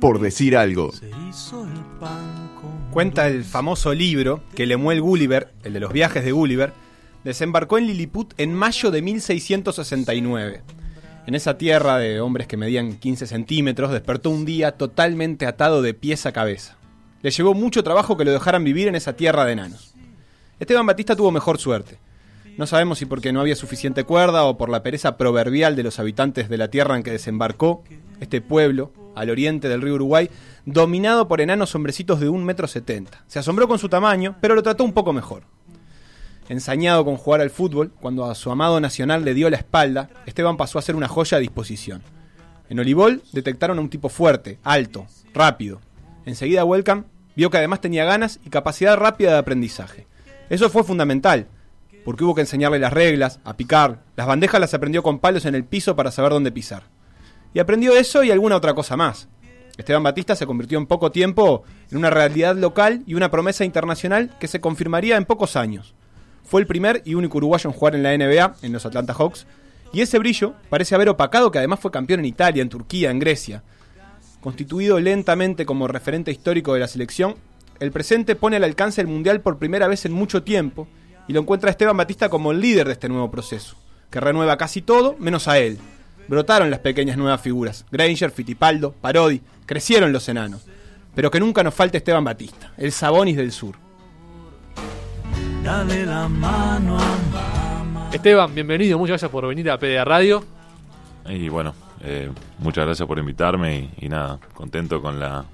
por decir algo. Cuenta el famoso libro que Lemuel Gulliver, el de los viajes de Gulliver, desembarcó en Lilliput en mayo de 1669. En esa tierra de hombres que medían 15 centímetros, despertó un día totalmente atado de pies a cabeza. Le llevó mucho trabajo que lo dejaran vivir en esa tierra de enanos. Esteban Batista tuvo mejor suerte. No sabemos si porque no había suficiente cuerda o por la pereza proverbial de los habitantes de la tierra en que desembarcó, este pueblo, al oriente del río Uruguay, dominado por enanos hombrecitos de un metro setenta. Se asombró con su tamaño, pero lo trató un poco mejor. Ensañado con jugar al fútbol, cuando a su amado nacional le dio la espalda, Esteban pasó a ser una joya a disposición. En Olivol detectaron a un tipo fuerte, alto, rápido. Enseguida Welcome vio que además tenía ganas y capacidad rápida de aprendizaje. Eso fue fundamental, porque hubo que enseñarle las reglas, a picar, las bandejas las aprendió con palos en el piso para saber dónde pisar. Y aprendió eso y alguna otra cosa más. Esteban Batista se convirtió en poco tiempo en una realidad local y una promesa internacional que se confirmaría en pocos años. Fue el primer y único uruguayo en jugar en la NBA, en los Atlanta Hawks, y ese brillo parece haber opacado que además fue campeón en Italia, en Turquía, en Grecia. Constituido lentamente como referente histórico de la selección, el presente pone al alcance el Mundial por primera vez en mucho tiempo y lo encuentra Esteban Batista como el líder de este nuevo proceso, que renueva casi todo menos a él. Brotaron las pequeñas nuevas figuras, Granger, Fitipaldo, Parodi, crecieron los enanos, pero que nunca nos falte Esteban Batista, el Sabonis del Sur. Dale la mano a Esteban, bienvenido, muchas gracias por venir a PDA Radio. Y bueno, eh, muchas gracias por invitarme y, y nada, contento con la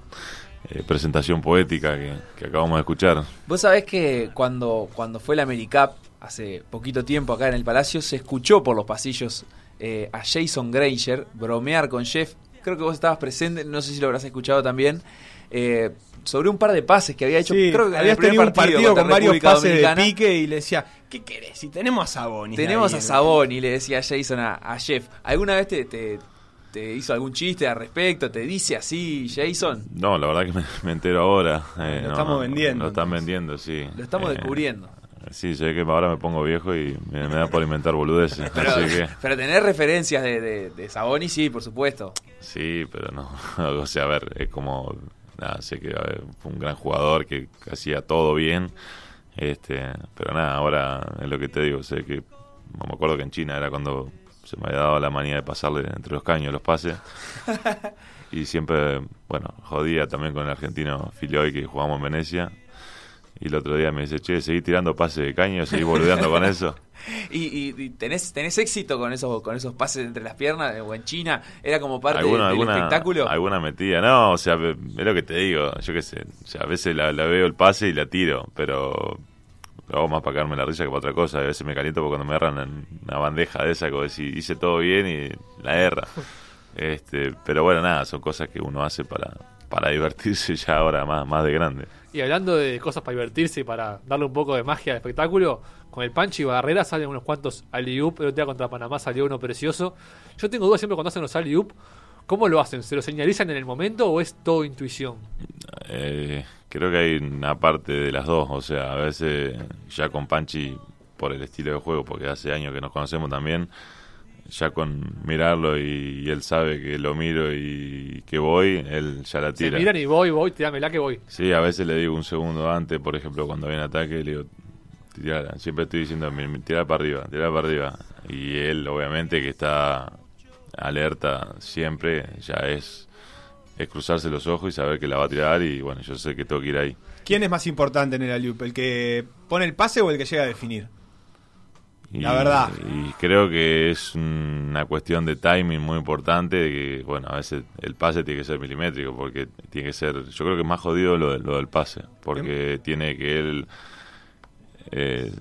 eh, presentación poética que, que acabamos de escuchar. Vos sabés que cuando, cuando fue la AmeriCup, hace poquito tiempo acá en el Palacio, se escuchó por los pasillos eh, a Jason Granger bromear con Jeff. Creo que vos estabas presente, no sé si lo habrás escuchado también. eh, sobre un par de pases que había hecho. Sí, creo que el habías primer tenido un partido con varios República pases de pique y le decía, ¿qué querés? Si tenemos a Sabonis. Tenemos ahí". a Saboni, le decía Jason a, a Jeff. ¿Alguna vez te, te, te hizo algún chiste al respecto? ¿Te dice así, Jason? No, la verdad que me, me entero ahora. eh, Lo no, estamos vendiendo, Lo están vendiendo, sí. Lo estamos Eh, descubriendo. Sí, sé que ahora me pongo viejo y me, me da por inventar boludeces. Pero, así que, pero tener referencias de, de, de Saboni, sí, por supuesto. sí, pero no. o sea, a ver, es como. Nada, sé que ver, fue un gran jugador que, que hacía todo bien. este Pero nada, ahora es lo que te digo. Sé que. No me acuerdo que en China era cuando se me había dado la manía de pasarle entre los caños los pases. y siempre, bueno, jodía también con el argentino Filioy que jugamos en Venecia. Y el otro día me dice, che, seguí tirando pases de caño, seguí boludeando con eso. ¿Y, y, y tenés, tenés éxito con esos, con esos pases entre las piernas? ¿O en China? ¿Era como parte alguna, del alguna, espectáculo? alguna metida, no, o sea, es lo que te digo, yo qué sé, o sea, a veces la, la veo el pase y la tiro, pero lo hago más para cagarme la risa que para otra cosa, a veces me caliento porque cuando me erran en una bandeja de esa, como decir, hice todo bien y la erra. Este, pero bueno, nada, son cosas que uno hace para, para divertirse ya ahora más, más de grande. Y hablando de cosas para divertirse y para darle un poco de magia al espectáculo, con el Panchi Barrera salen unos cuantos alley-oop. El otro día contra Panamá salió uno precioso. Yo tengo dudas siempre cuando hacen los alley-oop. ¿Cómo lo hacen? ¿Se lo señalizan en el momento o es todo intuición? Eh, creo que hay una parte de las dos, o sea, a veces ya con Panchi por el estilo de juego, porque hace años que nos conocemos también, ya con mirarlo y, y él sabe que lo miro y que voy, él ya la Se tira. miran y voy, voy, tirámela que voy. Sí, a veces le digo un segundo antes, por ejemplo, cuando viene ataque, le digo, tirala. Siempre estoy diciendo, "Mi- mi- tirá para arriba, tirá para arriba. Y él, obviamente, que está alerta siempre, ya es, es cruzarse los ojos y saber que la va a tirar. Y bueno, yo sé que tengo que ir ahí. ¿Quién es más importante en el alley ¿El que pone el pase o el que llega a definir? Y, La verdad. Y creo que es una cuestión de timing muy importante, de que, bueno, a veces el pase tiene que ser milimétrico, porque tiene que ser, yo creo que es más jodido lo, lo del pase, porque tiene que él eh,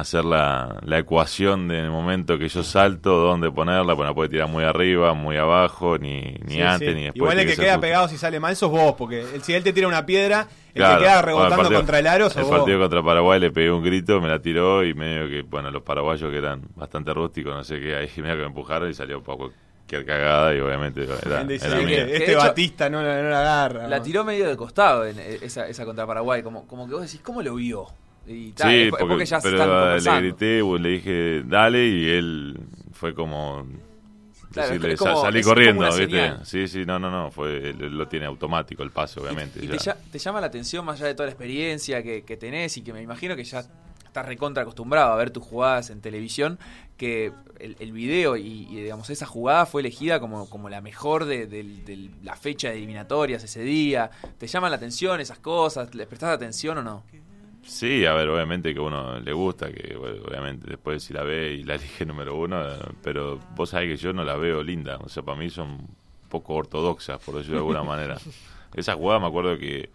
hacer la, la ecuación del momento que yo salto, dónde ponerla, pues no puede tirar muy arriba, muy abajo, ni, ni Sí, antes, sí. ni después. Igual el que queda justo. pegado si sale mal sos vos, porque el- si él te tira una piedra, el Claro. que queda Bueno, rebotando partido- contra el aro sos El vos. partido contra Paraguay le pegué un grito, me la tiró y medio que, bueno, los paraguayos que eran bastante rústicos, no sé qué, ahí medio que me empujaron y salió un poco que cagada y obviamente era, Él dice era que mía. este De hecho, Batista no, la- no la agarra. La tiró medio de costado en eh, esa, esa contra Paraguay. Como, como que vos decís, ¿cómo lo vio? Y ta, Sí, es, es porque, ya se están pero le conversando. grité, le dije dale y él fue como Claro, decirle, es como- "Sa- salí corriendo. Sí, sí, no, no, no, fue, lo tiene automático el pase, obviamente. Y, y te, llama la atención más allá de toda la experiencia que, que tenés y que me imagino que ya estás recontra acostumbrado a ver tus jugadas en televisión, que el, el video y, y, digamos esa jugada fue elegida como, como la mejor de, de- de la fecha de eliminatorias ese día. ¿Te llaman la atención esas cosas? ¿Les prestás atención o no? Sí, a ver, obviamente que a uno le gusta, que bueno, obviamente después si la ve y la elige número uno, pero vos sabés que yo no la veo linda, o sea, para mí son poco ortodoxas, por decirlo de alguna manera. Esa jugada me acuerdo que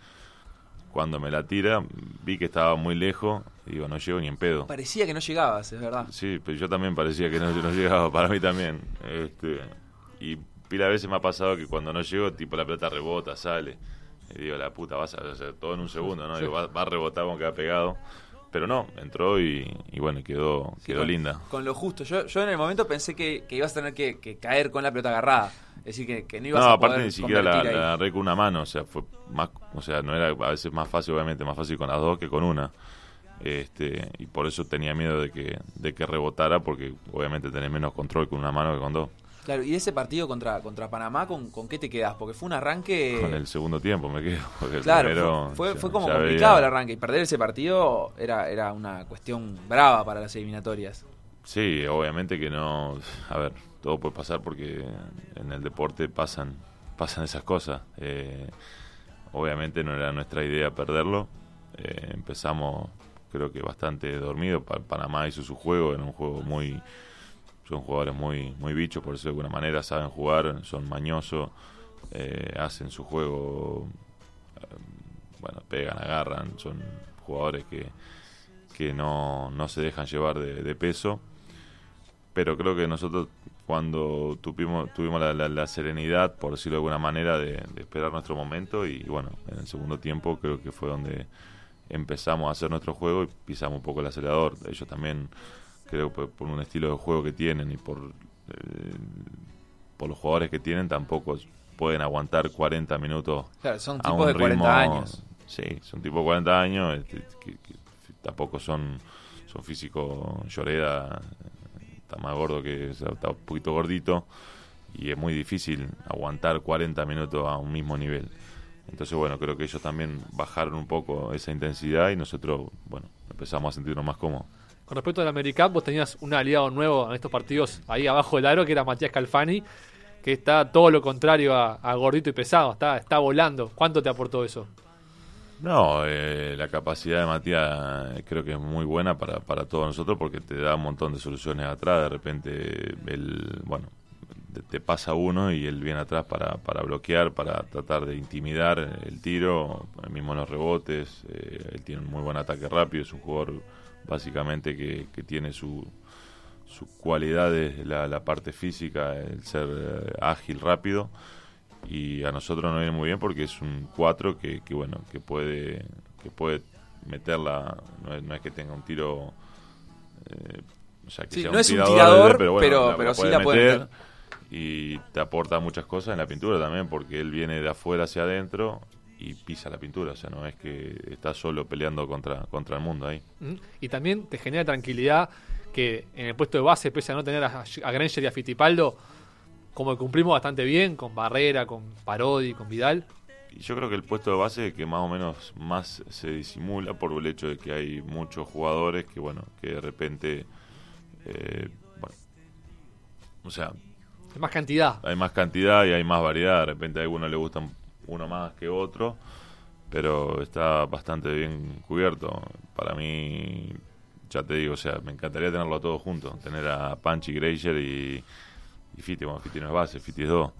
cuando me la tira, vi que estaba muy lejos, y digo, no llego ni en pedo. Parecía que no llegabas, es verdad. Sí, pero yo también parecía que no, no llegaba, para mí también. Este, y pila de veces me ha pasado que cuando no llego, tipo la pelota rebota, sale. Y digo, la puta, vas a hacer todo en un segundo, ¿no? Digo, va, va a rebotar como queda pegado. Pero no, entró y, y bueno, quedó, Sí, quedó con- linda. Con lo justo. Yo, yo en el momento pensé que, que ibas a tener que, que caer con la pelota agarrada. Es decir, que, que no ibas No, a aparte poder ni siquiera la, la agarré con una mano, o sea, fue más, o sea, no era a veces más fácil, obviamente, más fácil con las dos que con una. Este, y por eso tenía miedo de que, de que rebotara, porque obviamente tenés menos control con una mano que con dos. Claro, y ese partido contra, contra Panamá, ¿con, ¿con qué te quedas? Porque fue un arranque... Con el segundo tiempo me quedo. El Claro, primero fue, fue, como complicado veía- el arranque. Y perder ese partido era, era una cuestión brava para las eliminatorias. Sí, obviamente que no. A ver, todo puede pasar porque en el deporte pasan, pasan esas cosas. Eh, obviamente no era nuestra idea perderlo. Eh, empezamos, creo que bastante dormido. Pa- Panamá hizo su juego, era un juego muy. Son jugadores muy, muy bichos, por eso de alguna manera saben jugar, son mañosos, eh, hacen su juego. eh, bueno, pegan, agarran, son jugadores que, que no, no se dejan llevar de, de peso pero creo que nosotros cuando tuvimos, tuvimos la, serenidad, por decirlo de alguna manera, de esperar nuestro momento y bueno, en el segundo tiempo creo que fue donde empezamos a hacer nuestro juego y pisamos un poco el acelerador. Ellos también, creo que por, por un estilo de juego que tienen y por, eh, por los jugadores que tienen, tampoco pueden aguantar 40 minutos Claro, son a tipos un de 40 ritmo- años. Sí, son tipo de 40 años, este, que, que tampoco son, son físicos Lloreda, está más gordo que, o sea, está un poquito gordito y es muy difícil aguantar 40 minutos a un mismo nivel. Entonces, bueno, creo que ellos también bajaron un poco esa intensidad y nosotros, bueno, empezamos a sentirnos más cómodos. Con respecto al AmeriCup, vos tenías un aliado nuevo en estos partidos ahí abajo del aro, que era Matías Calfani, que está todo lo contrario a, gordito y pesado, está, está volando. ¿Cuánto te aportó eso? No, eh, la capacidad de Matías eh, creo que es muy buena para, para todos nosotros porque te da un montón de soluciones atrás. De repente, él, bueno, te, pasa uno y él viene atrás para, para bloquear, para tratar de intimidar el tiro, mismo los rebotes. eh, él tiene un muy buen ataque rápido, es un jugador básicamente que, que tiene su, sus cualidades, la, la parte física, el ser eh, ágil, rápido. Y a nosotros nos viene muy bien porque es un 4 que, que bueno que puede que puede meterla. No es, no es que tenga un tiro eh, o sea que Sí, sea no es un tirador, tirador, pero, bueno, pero- la- pero la sí puede la puede meter. y te aporta muchas cosas en la pintura también porque él viene de afuera hacia adentro y pisa la pintura o sea no es que está solo peleando contra contra el mundo ahí. Y también te genera tranquilidad que en el puesto de base, pese a no tener a, a Granger y a Fittipaldo, como que cumplimos bastante bien con Barrera, con Parodi, con Vidal. Y yo creo que el puesto de base que más o menos más se disimula por el hecho de que hay muchos jugadores que, bueno, que de repente, eh, bueno, o sea, Es más cantidad. hay más cantidad y hay más variedad. De repente a algunos le gustan uno más que otro, pero está bastante bien cubierto. Para mí, ya te digo, o sea, me encantaría tenerlo a todos juntos, tener a Panchi, Granger y, y Fiti. Bueno, Fiti no es base, Fiti es dos.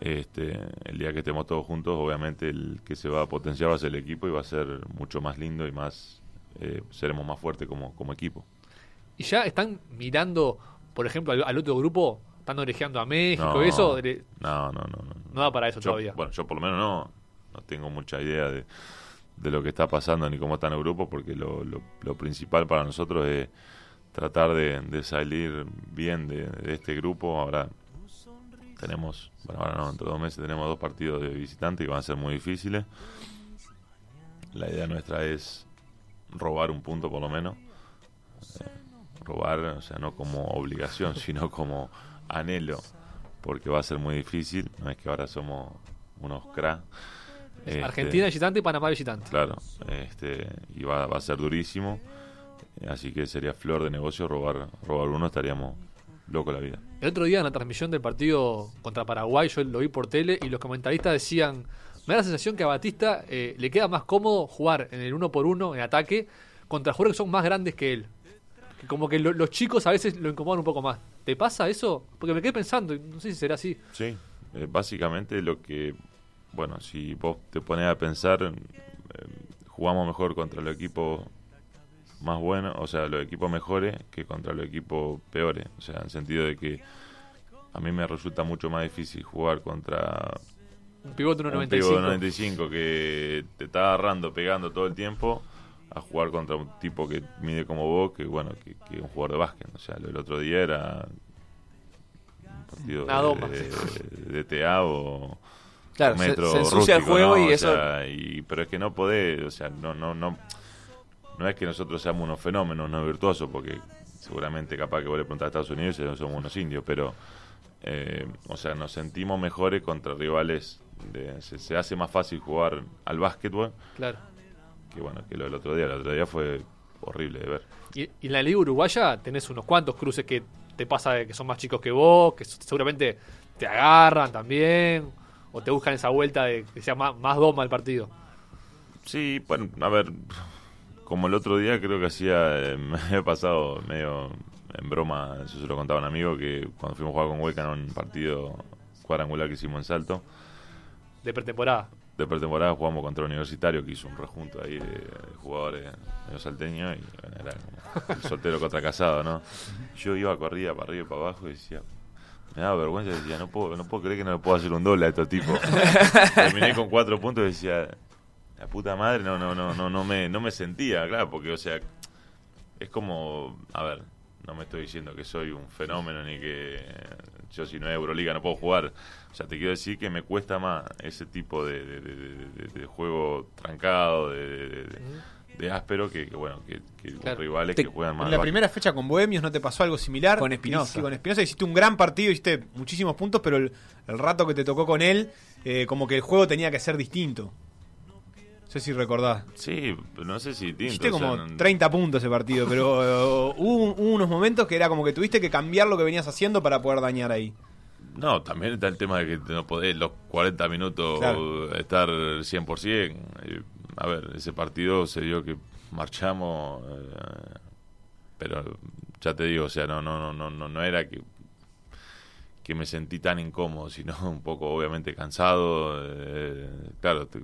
Este, el día que estemos todos juntos, obviamente el que se va a potenciar va a ser el equipo y va a ser mucho más lindo y más eh, seremos más fuertes como, como equipo. Y ya están mirando, por ejemplo, al otro grupo, están orejeando a México, No, eso. no, no, no, no. no da para eso Yo- todavía. Bueno, yo por lo menos no, no tengo mucha idea de, de lo que está pasando ni cómo está en el grupo, porque lo, lo, lo principal para nosotros es tratar de, de salir bien de, de este grupo. Ahora tenemos, bueno, ahora no, dentro de dos meses tenemos dos partidos de visitante y van a ser muy difíciles. La idea nuestra es robar un punto por lo menos. Eh, robar, o sea, no como obligación, sino como anhelo porque va a ser muy difícil. No es que ahora somos unos cra. Este, Argentina visitante y Panamá visitante. Claro, este, y va, va a ser durísimo. Así que sería flor de negocio robar, robar uno, estaríamos locos la vida. El otro día en la transmisión del partido contra Paraguay, yo lo vi por tele y los comentaristas decían, me da la sensación que a Batista eh, le queda más cómodo jugar en el uno por uno, en ataque, contra jugadores que son más grandes que él. Que como que lo- los chicos a veces lo incomodan un poco más. ¿Te pasa eso? Porque me quedé pensando, no sé si será así. Sí, eh, básicamente lo que, bueno, si vos te pones a pensar, eh, jugamos mejor contra los equipos más buenos, o sea, los equipos mejores que contra los equipos peores. O sea, en el sentido de que a mí me resulta mucho más difícil jugar contra Un pivote un tipo de 1.95. 95 que te está agarrando, pegando todo el tiempo, a jugar contra un tipo que mide como vos, que bueno, que, que un jugador de básquet. O sea, lo del otro día era un partido Una de, de, de TA o Claro, un se, metro se ensucia el juego ¿no? y O eso. sea, y- pero es que no podés, o sea, no, no, no, no es que nosotros seamos unos fenómenos, no virtuosos, porque seguramente capaz que vos le preguntás a Estados Unidos y no somos unos indios, pero, eh, o sea, nos sentimos mejores contra rivales, de- se, se hace más fácil jugar al básquetbol Claro. Que bueno, que lo del otro día, el otro día fue horrible de ver. Y, y en la liga uruguaya tenés unos cuantos cruces que te pasa de que son más chicos que vos, que seguramente te agarran también, o te buscan esa vuelta de que sea más, más doma el partido. Sí, bueno, a ver, como el otro día creo que hacía, eh, me había pasado medio en broma, eso se lo contaba un amigo, que cuando fuimos a jugar con Hueca en un partido cuadrangular que hicimos en Salto, De pretemporada. De pretemporada jugamos contra Universitario, que hizo un rejunto ahí de, de jugadores medio salteños, y bueno, era como el soltero contra casado, ¿no? Yo iba corrida para arriba y para abajo y decía... Me daba vergüenza, decía, no puedo, no puedo creer que no le puedo hacer un doble a estos tipos. Terminé con cuatro puntos y decía, la puta madre, no, no, no, no, no me, no me sentía, claro, porque, o sea, es como, a ver, no me estoy diciendo que soy un fenómeno ni que yo si no es Euroliga no puedo jugar. O sea, te quiero decir que me cuesta más ese tipo de, de- de- de- de- de juego trancado, de, de- de- de áspero, que, que, bueno, que, que Claro. rivales Te- que juegan más. En la primera fecha con Bohemios no te pasó algo similar. Con Espinosa. Sí, con Espinosa hiciste un gran partido, hiciste muchísimos puntos, pero el, el rato que te tocó con él, eh, como que el juego tenía que ser distinto. No sé si recordás. Sí, no sé si distinto. Hiciste o sea, como no- 30 puntos ese partido, pero hubo, hubo unos momentos que era como que tuviste que cambiar lo que venías haciendo para poder dañar ahí. No, también está el tema de que no podés los 40 minutos Claro. estar 100%. Eh, a ver, ese partido se dio que marchamos, eh, pero ya te digo, o sea, no, no, no, no, no, no era que que me sentí tan incómodo, sino un poco obviamente cansado. eh, claro, te-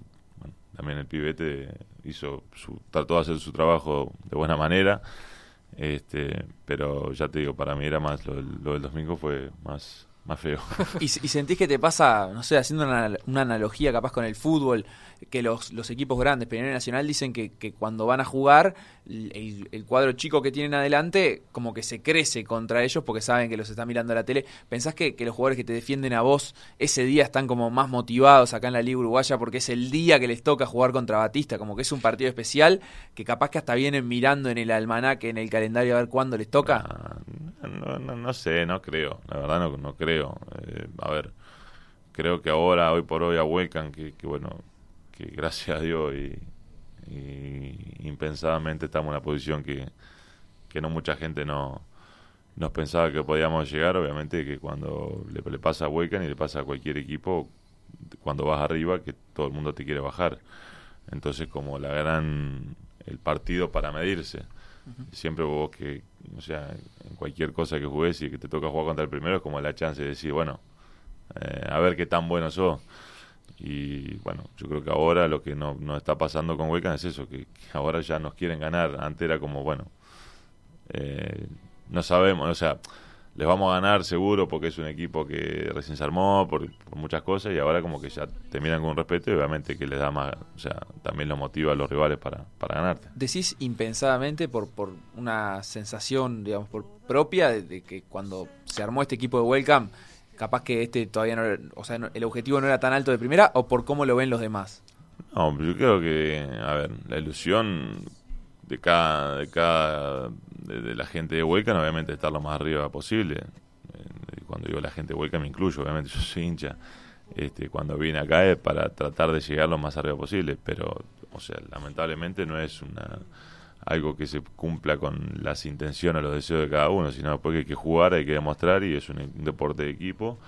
también el pibete hizo su, trató de hacer su trabajo de buena manera. Este, pero ya te digo, para mí era más lo, lo del domingo fue más más feo. ¿Y, sentís que te pasa, no sé, haciendo una analogía capaz con el fútbol, que los, los equipos grandes, y Nacional, dicen que, que cuando van a jugar, el, el cuadro chico que tienen adelante, como que se crece contra ellos porque saben que los está mirando la tele. ¿Pensás que, que los jugadores que te defienden a vos ese día están como más motivados acá en la Liga Uruguaya porque es el día que les toca jugar contra Batista? Como que es un partido especial que capaz que hasta vienen mirando en el almanaque, en el calendario a ver cuándo les toca. Ah, No, no, no sé, no creo. La verdad no, no creo. Eh, a ver, creo que ahora, hoy por hoy, a Huecan, que, que bueno, que gracias a Dios y, y impensadamente estamos en una posición que, que no mucha gente no nos pensaba que podíamos llegar. Obviamente que cuando le, le pasa a Huecan y le pasa a cualquier equipo, cuando vas arriba, que todo el mundo te quiere bajar. Entonces, como la gran el partido para medirse. Siempre vos que, o sea, en cualquier cosa que juegues y que te toca jugar contra el primero es como la chance de decir, bueno, eh, a ver qué tan bueno sos. Y bueno, yo creo que ahora lo que no, no está pasando con Huecan es eso, que, ahora ya nos quieren ganar. Antes era como, bueno, eh, no sabemos, o sea, les vamos a ganar seguro porque es un equipo que recién se armó por, muchas cosas y ahora como que ya te miran con respeto y obviamente que les da más, o sea, también lo motiva a los rivales para, para ganarte. Decís impensadamente por, por una sensación, digamos, por propia de, de que cuando se armó este equipo de Welcome, capaz que este todavía no o sea, el objetivo no era tan alto de primera o por cómo lo ven los demás. No, yo creo que, a ver, la ilusión de cada, de cada, de, de la gente de Huecan, obviamente estar lo más arriba posible. Eh, cuando digo la gente vuelca me incluyo, obviamente yo soy hincha. Este, cuando viene acá es para tratar de llegar lo más arriba posible, pero, o sea, lamentablemente no es una algo que se cumpla con las intenciones, los deseos de cada uno, sino después que hay que jugar, hay que demostrar y es un, un deporte de equipo.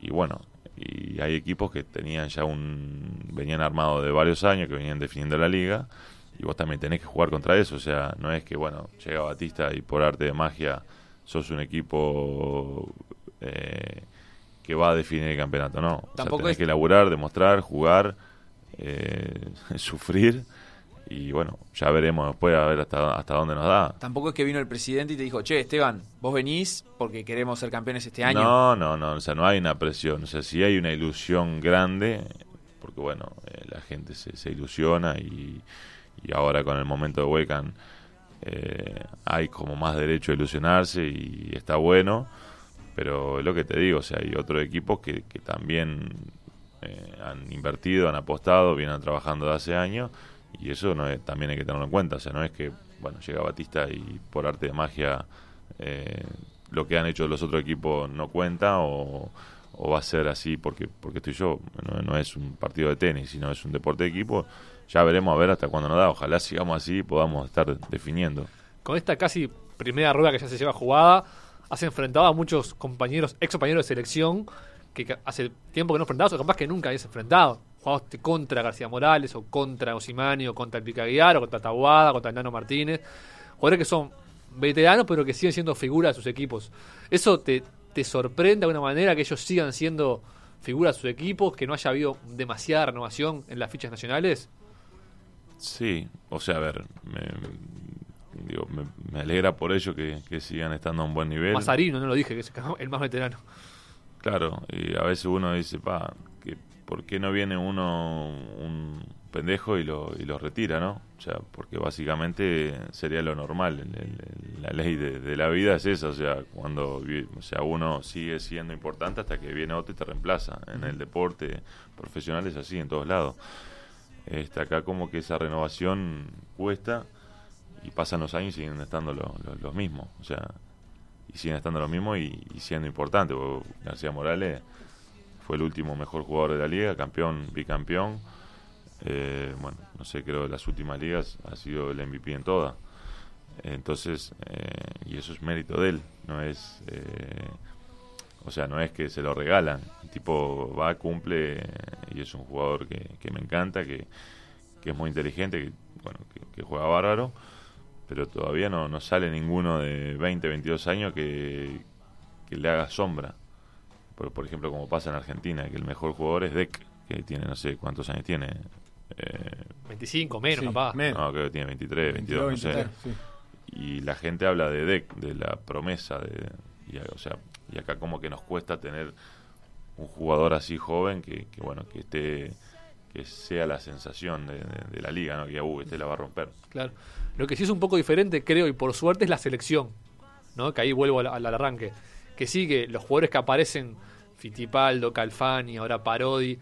Y bueno, y hay equipos que tenían ya un venían armados de varios años que venían definiendo la liga y vos también tenés que jugar contra eso. O sea no es que bueno llega Batista y por arte de magia sos un equipo eh, que va a definir el campeonato no. O sea, tenés es- que laburar demostrar jugar eh, sufrir y bueno ya veremos después a ver hasta hasta dónde nos da Tampoco es que vino el presidente y te dijo, che, Esteban, vos venís porque queremos ser campeones este año. No, no, no, o sea, no hay una presión, o sea, sí hay una ilusión grande, porque bueno, eh, la gente se, se ilusiona y, y ahora con el momento de Huecan eh, hay como más derecho a ilusionarse y está bueno, pero es lo que te digo, o sea, hay otros equipos que, que también eh, han invertido, han apostado, vienen trabajando de hace años y eso no también hay que tenerlo en cuenta, o sea, no es que, bueno, llega Batista y por arte de magia eh, lo que han hecho los otros equipos no cuenta o, o va a ser así porque porque estoy yo, no, es un partido de tenis, sino es un deporte de equipo, ya veremos a ver hasta cuándo nos da, ojalá sigamos así y podamos estar definiendo. Con esta casi primera rueda que ya se lleva jugada, has enfrentado a muchos compañeros, ex compañeros de selección, que hace tiempo que no enfrentabas, o capaz que nunca habías enfrentado. Contra García Morales, o contra Osimani, o contra el Picaguiar, o contra Tabuada, contra el Nano Martínez. Jugadores que son veteranos, pero que siguen siendo figuras de sus equipos. ¿Eso te, te sorprende de alguna manera que ellos sigan siendo figuras de sus equipos, que no haya habido demasiada renovación en las fichas nacionales? Sí, o sea, a ver, me, digo, me, me alegra por ello que, que sigan estando a un buen nivel. Mazarino, no lo dije, que es el más veterano. Claro, y a veces uno dice, pa, que ¿por qué no viene uno, un pendejo y lo, y lo retira, no? O sea, porque básicamente sería lo normal. la ley de, la vida es esa, o sea, cuando o sea, uno sigue siendo importante hasta que viene otro y te reemplaza. En el deporte profesional es así, en todos lados. Este, acá como que esa renovación cuesta y pasan los años y siguen estando lo- lo- los mismos. O sea, y siguen estando los mismos y, siendo importantes. García Morales fue el último mejor jugador de la liga, campeón, bicampeón. Eh, bueno, no sé, creo las últimas ligas ha sido el MVP en todas. Entonces, eh, y eso es mérito de él, no es, eh, o sea, no es que se lo regalan. El tipo va, cumple y es un jugador que, me encanta, que, es muy inteligente, que, bueno, que, que juega bárbaro, pero todavía no, no sale ninguno de 20, 22 años que le haga sombra. Por, por ejemplo, como pasa en Argentina, que el mejor jugador es Deck, que tiene no sé cuántos años tiene. Eh, 25 menos, Sí, capaz. menos. no, creo que tiene 23, 22, 22, no sé. 23, sí. Y la gente habla de Deck, de la promesa. de y, o sea, y acá como que nos cuesta tener un jugador así joven que, que bueno, que esté que sea la sensación de, de- de la liga, ¿no? Que uh, este la va a romper. Claro. Lo que sí es un poco diferente, creo, y por suerte, es la selección. ¿no? Que ahí vuelvo al, al arranque. Que sí, que los jugadores que aparecen, Fitipaldo, Calfani, ahora Parodi,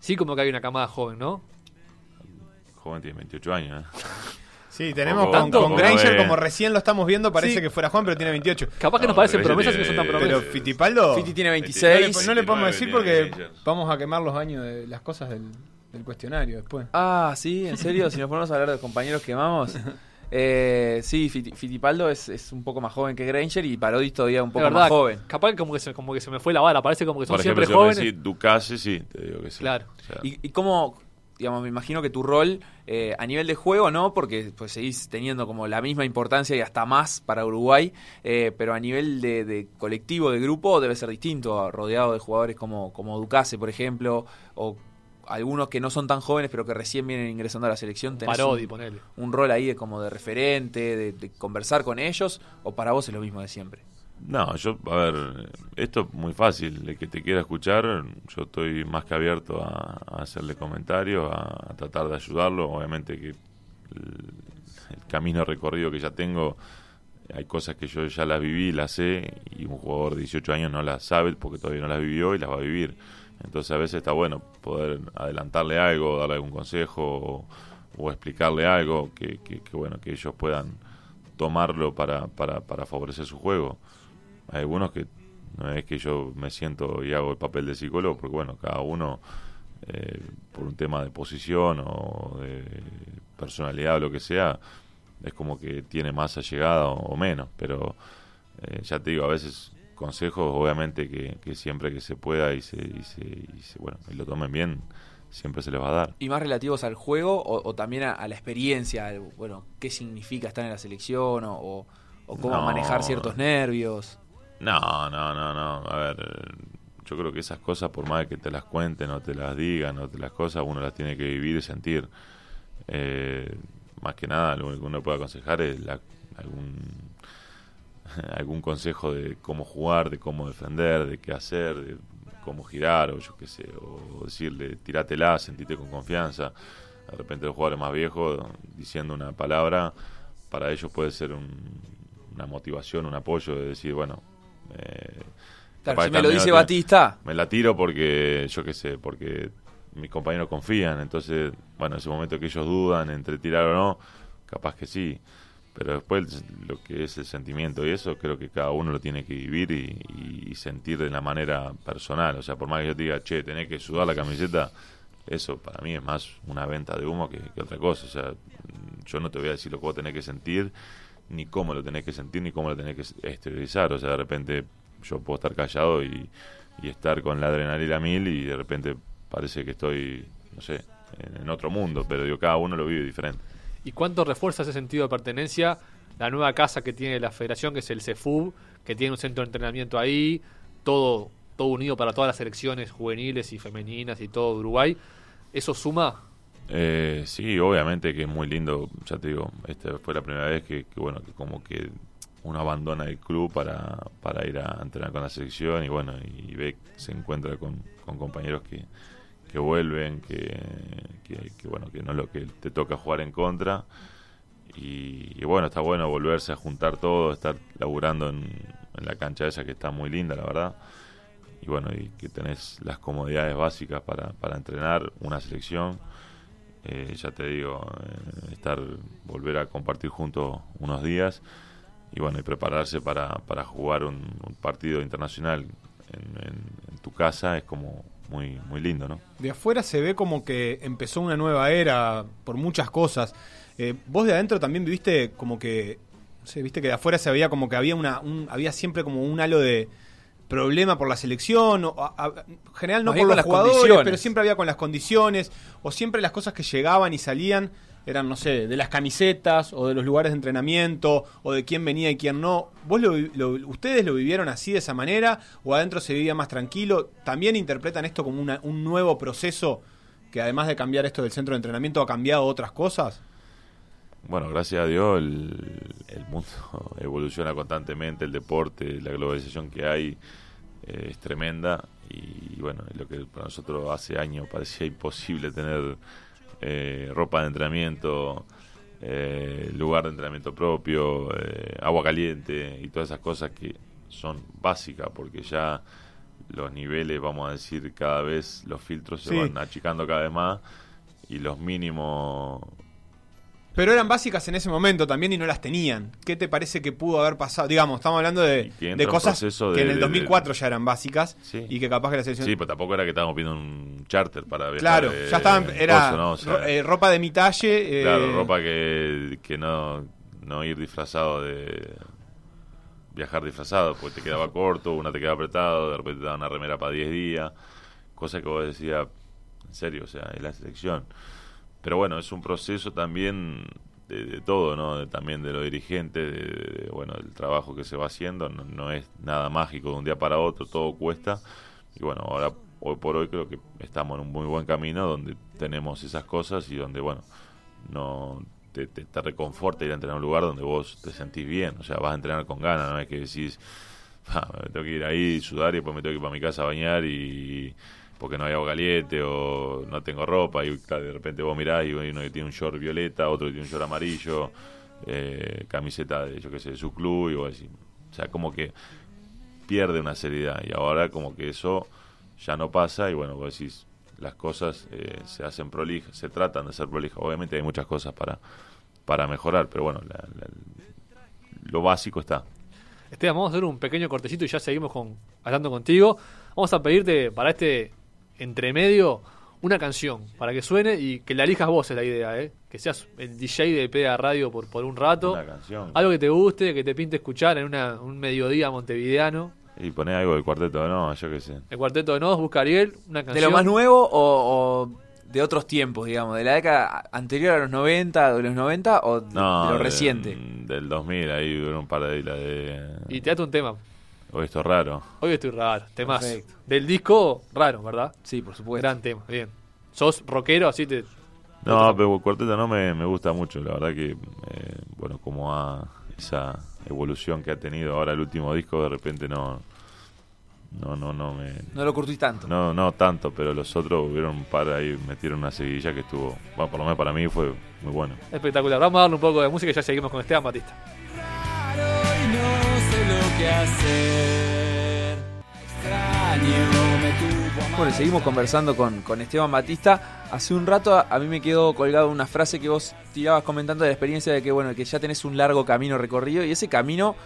sí como que hay una camada joven, ¿no? Joven tiene 28 años, ¿eh? Sí, tenemos con, con Granger, como recién lo estamos viendo, parece Sí. que fuera Juan, pero tiene 28. Capaz que No, nos parecen pero promesas y no tiene- son tan Pero promesas. Fitipaldo. Fiti tiene no, le, 26. no le podemos 29 decir tiene porque vamos a quemar los años de las cosas del, del cuestionario después. Ah, sí, en serio, si nos ponemos a hablar de compañeros que amamos. Eh, sí, Fiti- Fitipaldo es, es un poco más joven que Granger y Parodi todavía un poco verdad, más joven. capaz que como que, se, como que se me fue la bala, parece como que son Por ejemplo, siempre jóvenes. decís Ducase, sí, te digo que sí. Claro. O sea, ¿Y, y cómo, digamos, me imagino que tu rol eh, a nivel de juego, ¿no? Porque pues seguís teniendo como la misma importancia y hasta más para Uruguay, eh, pero a nivel de, de colectivo, de grupo, debe ser distinto, rodeado de jugadores como, como Ducase, por ejemplo, o algunos que no son tan jóvenes, pero que recién vienen ingresando a la selección. tenés Parodi, un- ponele. un rol ahí de como de referente, de, de conversar con ellos, o para vos es lo mismo de siempre? No, yo, a ver, esto es muy fácil. El que te quiera escuchar, yo estoy más que abierto a, a hacerle comentarios, a, a tratar de ayudarlo. Obviamente que el, el camino recorrido que ya tengo, hay cosas que yo ya las viví, las sé, y un jugador de 18 años no las sabe porque todavía no las vivió y las va a vivir. Entonces a veces está bueno poder adelantarle algo, darle algún consejo o, explicarle algo que, que, que, bueno que ellos puedan tomarlo para, para, para favorecer su juego. Hay algunos que no es que yo me siento y hago el papel de psicólogo, porque bueno, cada uno, eh, por un tema de posición o de personalidad o lo que sea, es como que tiene más allegada o, o menos, pero eh, ya te digo, a veces consejos, obviamente que, que siempre que se pueda y se, y se, y se- bueno, y lo tomen bien, siempre se les va a dar. ¿Y más relativos al juego o, o también a, a la experiencia? al- bueno, ¿qué significa estar en la selección o, o- o cómo No. manejar ciertos nervios? No, no, no, no. A ver, eh, yo creo que esas cosas, por más que te las cuenten o te las digan o te las cosas, uno las tiene que vivir y sentir. Eh, más que nada, lo único que uno puede aconsejar es la- algún algún consejo de cómo jugar, de cómo defender, de qué hacer, de cómo girar, o yo qué sé, o decirle, tirátela, sentite con confianza. De repente los jugadores más viejos diciendo una palabra, para ellos puede ser un- una motivación, un apoyo de decir, bueno, eh, Claro, si me lo dice te- Batista, me la tiro porque, yo qué sé, porque mis compañeros confían. Entonces, bueno, ese momento que ellos dudan entre tirar o no, capaz que sí. Pero después lo que es el sentimiento y eso, creo que cada uno lo tiene que vivir y, sentir de la manera personal. O sea, por más que yo te diga, che, tenés que sudar la camiseta, eso para mí es más una venta de humo que, que otra cosa. O sea, yo no te voy a decir lo que vos tenés que sentir, ni cómo lo tenés que sentir, ni cómo lo tenés que exteriorizar. O sea, de repente yo puedo estar callado y, y estar con la adrenalina mil y de repente parece que estoy, no sé, en otro mundo, pero digo, cada uno lo vive diferente. ¿Y cuánto refuerza ese sentido de pertenencia la nueva casa que tiene la federación, que es el CEFUB, que tiene un centro de entrenamiento ahí, todo, todo unido para todas las selecciones juveniles y femeninas y todo Uruguay? ¿Eso suma? Eh, sí, obviamente que es muy lindo, ya te digo, esta fue la primera vez que, que, bueno, que como que uno abandona el club para, para ir a entrenar con la selección y bueno, y ve, se encuentra con, con compañeros que, que vuelven, que, que, que, bueno, que no es lo que te toca jugar en contra. Y, bueno, está bueno volverse a juntar todo, estar laburando en, en la cancha esa que está muy linda, la verdad. Y bueno, y que tenés las comodidades básicas para, para entrenar una selección. Eh, ya te digo, eh, estar, volver a compartir juntos unos días y bueno, y prepararse para, para jugar un, partido internacional en tu casa es como muy, muy lindo, ¿no? De afuera se ve como que empezó una nueva era por muchas cosas. Eh, vos de adentro también viviste como que, no sé, viste que de afuera se veía como que había una, un- había siempre como un halo de problema por la selección, o, a- a- en general no bien por los jugadores, pero siempre había con las condiciones, o siempre las cosas que llegaban y salían eran, no sé, de las camisetas, o de los lugares de entrenamiento, o de quién venía y quién no. ¿Vos lo, lo- ustedes lo vivieron así de esa manera, o adentro se vivía más tranquilo? ¿También interpretan esto como una- un nuevo proceso que además de cambiar esto del centro de entrenamiento ha cambiado otras cosas? Bueno, gracias a Dios el, el mundo evoluciona constantemente, el deporte, la globalización que hay eh, es tremenda y bueno, lo que para nosotros hace años parecía imposible tener eh, ropa de entrenamiento, eh, lugar de entrenamiento propio, eh, agua caliente y todas esas cosas que son básicas porque ya los niveles, vamos a decir, cada vez los filtros se van achicando cada vez más y los mínimos Pero eran básicas en ese momento también y no las tenían. ¿Qué te parece que pudo haber pasado? Digamos, estamos hablando de, de cosas que de- en el de- 2004 ya eran básicas Sí. y que capaz que la selección... Sí, pero tampoco era que estábamos pidiendo un charter para viajar. claro, eh, ya estaban, era coso, ¿no? O sea, ro- eh, ropa de mi talle. eh, claro, ropa que, que no, no ir disfrazado de. Viajar disfrazado, porque te quedaba corto, una te quedaba apretado, de repente te daba una remera para 10 días, cosa que vos decías, en serio, o sea, es la selección. Pero bueno, es un proceso también de, de todo, ¿no? De- también de los dirigentes, de, bueno, del trabajo que se va haciendo, no, no es nada mágico de un día para otro, todo cuesta. Y bueno, ahora, hoy por hoy creo que estamos en un muy buen camino donde tenemos esas cosas y donde, bueno, no te, te, te reconforta ir a entrenar a un lugar donde vos te sentís bien, o sea, vas a entrenar con ganas, no es que decís, "Ah, me tengo que ir ahí, sudar y después me tengo que ir para mi casa a bañar y porque no hay agua o no tengo ropa y de repente vos mirás y uno que tiene un short violeta, otro que tiene un short amarillo, eh, camiseta de yo qué sé, de su club y vos o sea, como que pierde una seriedad y ahora como que eso ya no pasa y bueno, vos decís, las cosas eh, se hacen prolijas, se tratan de ser prolijas. Obviamente hay muchas cosas para, para mejorar, pero bueno, la- lo básico está. Esteban, vamos a hacer un pequeño cortecito y ya seguimos con, hablando contigo. Vamos a pedirte para este entremedio una canción para que suene y que la elijas vos es la idea, ¿eh? Que seas el DJ de PDA Radio por, por un rato. Una canción. Algo que te guste, que te pinte escuchar en una- un mediodía montevideano. Y poné algo del cuarteto, no, yo qué sé. El cuarteto de Nos, busca Ariel, una ¿De canción. lo más nuevo o, o de otros tiempos, digamos? ¿De la década anterior a los 90, de los 90 o de, No, de lo de- reciente? Del 2000, ahí hubo un par de de. Y te date un tema. O esto raro. Hoy estoy raro, temas. Perfecto. Del disco, raro, ¿verdad? Sí, por supuesto. Gran tema, bien. ¿Sos rockero? Así te. No, pero el cuarteto no me, me gusta mucho, la verdad que, eh, bueno, como a esa evolución que ha tenido ahora el último disco, de repente no, no, no, no me, No lo curtís tanto. no, no tanto, pero los otros hubieron un par ahí, metieron una seguidilla que estuvo, bueno, por lo menos para mí fue muy bueno. Espectacular. Vamos a darle un poco de música y ya seguimos con Esteban Batista. Que hacer. Bueno, seguimos conversando con, con Esteban Batista. Hace un rato a, a mí me quedó colgado una frase que vos tirabas comentando de la experiencia de que, bueno, que ya tenés un largo camino recorrido y ese camino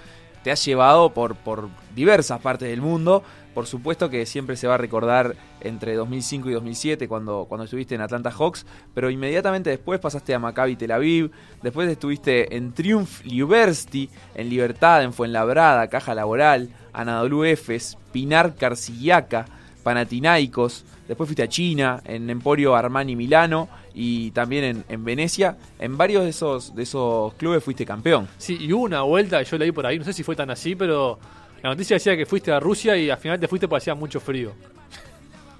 te ha llevado por, por diversas partes del mundo. Por supuesto que siempre se va a recordar entre 2005 y 2007 cuando, cuando estuviste en Atlanta Hawks, pero inmediatamente después pasaste a Maccabi Tel Aviv, después estuviste en Triumph University, en Libertad, en Fuenlabrada, Caja Laboral, Anadolu Efes, Pinar Carcillaca, Panathinaikos, después fuiste a China, en Emporio Armani Milano y también en, en Venecia. En varios de esos, de esos clubes fuiste campeón. Sí, y una vuelta, yo leí por ahí, no sé si fue tan así, pero la noticia decía que fuiste a Rusia y al final te fuiste porque hacía mucho frío.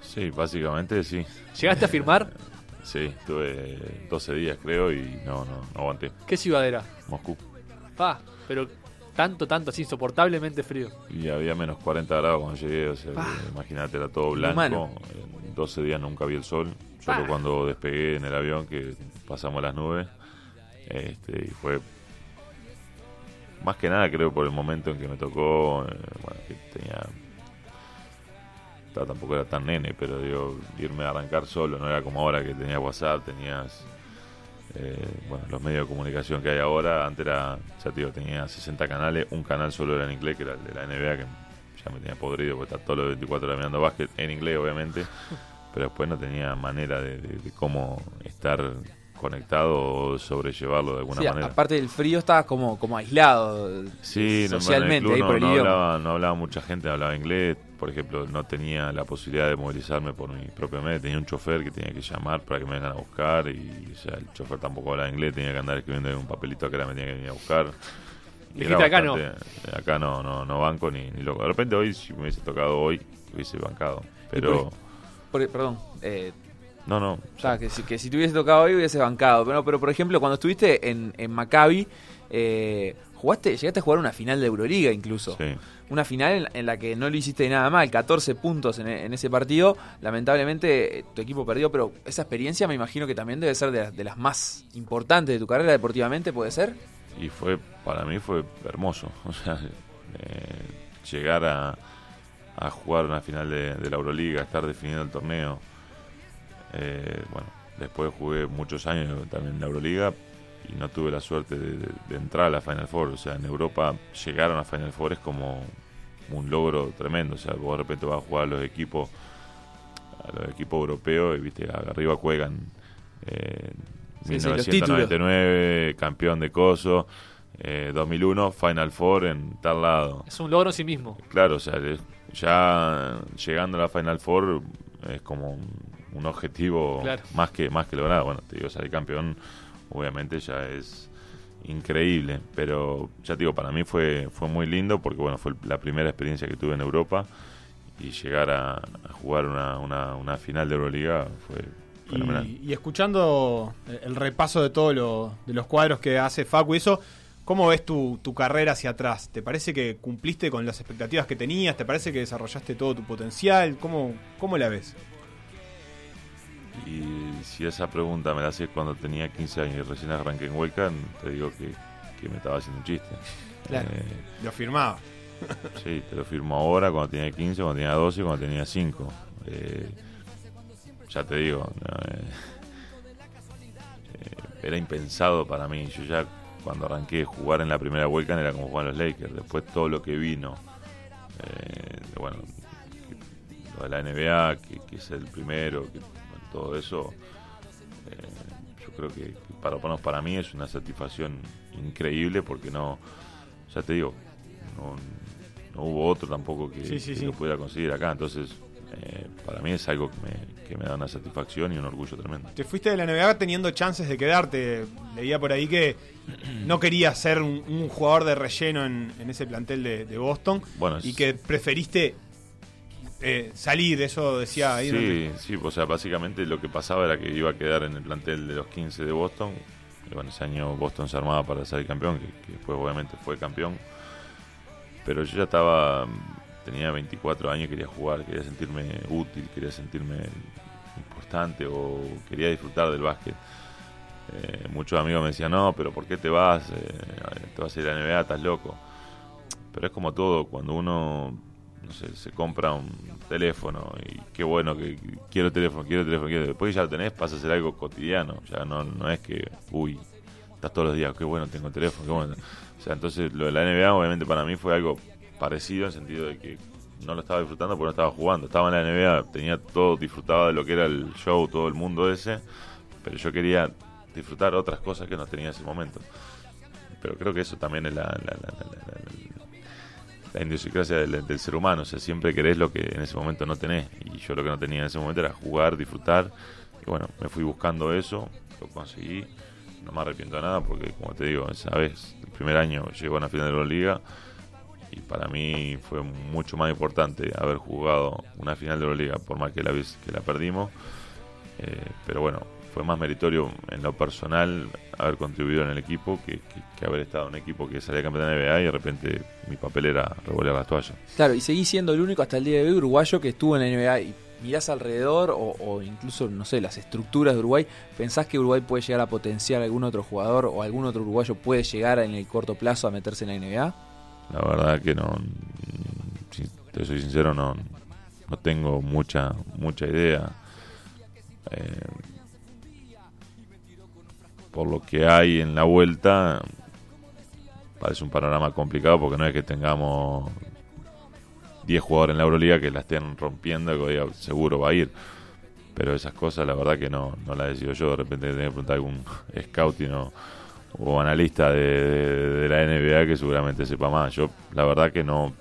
Sí, básicamente sí. ¿Llegaste a firmar? Sí, tuve 12 días creo y no, no, no aguanté. ¿Qué ciudad era? Moscú. Pa, pero tanto, tanto, así, insoportablemente frío. Y había menos 40 grados cuando llegué, o sea, imagínate, era todo blanco. Inhumano. En 12 días nunca vi el sol, solo cuando despegué en el avión que pasamos las nubes. Este, y fue más que nada creo por el momento en que me tocó, eh, bueno, que tenía ta- tampoco era tan nene, pero digo, irme a arrancar solo, no era como ahora que tenías WhatsApp, tenías eh, bueno, los medios de comunicación que hay ahora, antes era, ya te digo, tenía 60 canales, un canal solo era en inglés, que era el de la NBA, que ya me tenía podrido, porque está todos los 24 horas mirando básquet, en inglés obviamente, pero después no tenía manera de, de- de cómo estar conectado o sobrellevarlo de alguna Sí, manera. aparte del frío estabas como, como aislado Sí, no, socialmente en el ahí club por no, el no idioma. hablaba, no hablaba mucha gente, hablaba inglés. Por ejemplo, no tenía la posibilidad de movilizarme por mi propio medio. Tenía un chofer que tenía que llamar para que me vengan a buscar. Y o sea, el chofer tampoco hablaba inglés, tenía que andar escribiendo en un papelito que era me tenía que venir a buscar. Y Dijiste, acá no. Acá no, no, no banco ni, ni loco. De repente hoy, si me hubiese tocado hoy, hubiese bancado. Pero, Por- perdón, eh, no, no. O sea, que si, que si te hubiese tocado hoy hubiese bancado. Pero, pero por ejemplo, cuando estuviste en, en Maccabi, eh, jugaste, llegaste a jugar una final de Euroliga incluso. Sí. Una final en, en la que no le hiciste nada mal, 14 puntos en, en ese partido. Lamentablemente eh, tu equipo perdió, pero esa experiencia me imagino que también debe ser de, las- de las más importantes de tu carrera deportivamente, ¿puede ser? y fue para mí fue hermoso o sea eh, llegar a, a jugar una final de, de la Euroliga estar definiendo el torneo Eh, bueno después jugué muchos años también en la Euroliga y no tuve la suerte de, de- de entrar a la Final Four. O sea en Europa llegar a Final Four es como un logro tremendo. O sea vos de repente vas a jugar a los equipos a los equipos europeos y viste arriba juegan eh, Sí, sí, los 1999 campeón de Coso eh, 2001 Final Four en tal lado. Es un logro en sí mismo. claro o sea ya llegando a la Final Four es como un, objetivo Claro. más que más que logrado bueno te digo salir campeón obviamente ya es increíble pero ya te digo para mí fue fue muy lindo porque bueno fue la primera experiencia que tuve en Europa y llegar a, a jugar una, una, una final de Euroliga fue fenomenal Y, y escuchando el repaso de todos lo- de los cuadros que hace Facu y eso, ¿cómo ves tu, tu carrera hacia atrás? ¿Te parece que cumpliste con las expectativas que tenías? ¿Te parece que desarrollaste todo tu potencial? ¿Cómo, cómo la ves? Y si esa pregunta me la haces cuando tenía 15 años y recién arranqué en Huelca, te digo que, que me estaba haciendo un chiste. Claro. Eh, Lo firmaba. sí, te lo firmo ahora, cuando tenía 15, cuando tenía 12, cuando tenía 5. Eh, ya te digo, no, eh, eh, era impensado para mí. Yo ya cuando arranqué jugar en la primera vuelta era como jugar en los Lakers. Después todo lo que vino, eh, bueno, lo de la NBA, que, que es el primero, que, todo eso, eh, yo creo que para, para mí es una satisfacción increíble porque no, ya te digo, no, no hubo otro tampoco que, Sí, sí, que sí. lo pudiera conseguir acá. Entonces, eh, para mí es algo que me, que me da una satisfacción y un orgullo tremendo. Te fuiste de la NBA teniendo chances de quedarte. Leía por ahí que no querías ser un, un jugador de relleno en, en ese plantel de, de Boston Bueno, y que preferiste eh, salir, eso decía ahí. Sí, sí, o sea, básicamente lo que pasaba era que iba a quedar en el plantel de los 15 de Boston. Y bueno, ese año Boston se armaba para ser campeón, que, que después obviamente fue campeón. Pero yo ya estaba, tenía 24 años, quería jugar, quería sentirme útil, quería sentirme importante o quería disfrutar del básquet. Eh, muchos amigos me decían, no, pero ¿por qué te vas? Eh, te vas a ir a la NBA, estás loco. Pero es como todo, cuando uno no sé, se compra un teléfono y qué bueno que quiero teléfono, quiero teléfono, quiero. Después ya lo tenés, pasa a ser algo cotidiano. Ya no, no es que, uy, estás todos los días, qué bueno tengo teléfono, qué bueno. O sea, entonces lo de la NBA obviamente para mí fue algo parecido en el sentido de que no lo estaba disfrutando porque no estaba jugando. Estaba en la NBA, tenía todo, disfrutaba de lo que era el show, todo el mundo ese, pero yo quería disfrutar otras cosas que no tenía en ese momento. Pero creo que eso también es la, la, la- la- la- la- la idiosincrasia del, del ser humano. O sea, siempre querés lo que en ese momento no tenés. Y yo lo que no tenía en ese momento era jugar, disfrutar. Y bueno, me fui buscando eso, lo conseguí. No me arrepiento de nada porque, como te digo, esa vez, el primer año llegó a una final de la Liga. Y para mí fue mucho más importante haber jugado una final de la Liga, por más que la que la perdimos. Eh, pero bueno, fue más meritorio en lo personal haber contribuido en el equipo que, que- que haber estado en un equipo que salía campeón de la NBA y de repente mi papel era revolver las toallas. Claro, y seguís siendo el único hasta el día de hoy uruguayo que estuvo en la NBA y mirás alrededor o, o incluso, no sé, las estructuras de Uruguay, ¿pensás que Uruguay puede llegar a potenciar a algún otro jugador o algún otro uruguayo puede llegar en el corto plazo a meterse en la NBA? La verdad que no, si te soy sincero, no, no tengo mucha, mucha idea. Eh, por lo que hay en la vuelta, parece un panorama complicado porque no es que tengamos 10 jugadores en la Euroliga que la estén rompiendo que diga, seguro va a ir. Pero esas cosas, la verdad que no, no las decido yo. De repente tengo que preguntar a algún scouting o, o analista de, de- de la NBA que seguramente sepa más. Yo, la verdad que no.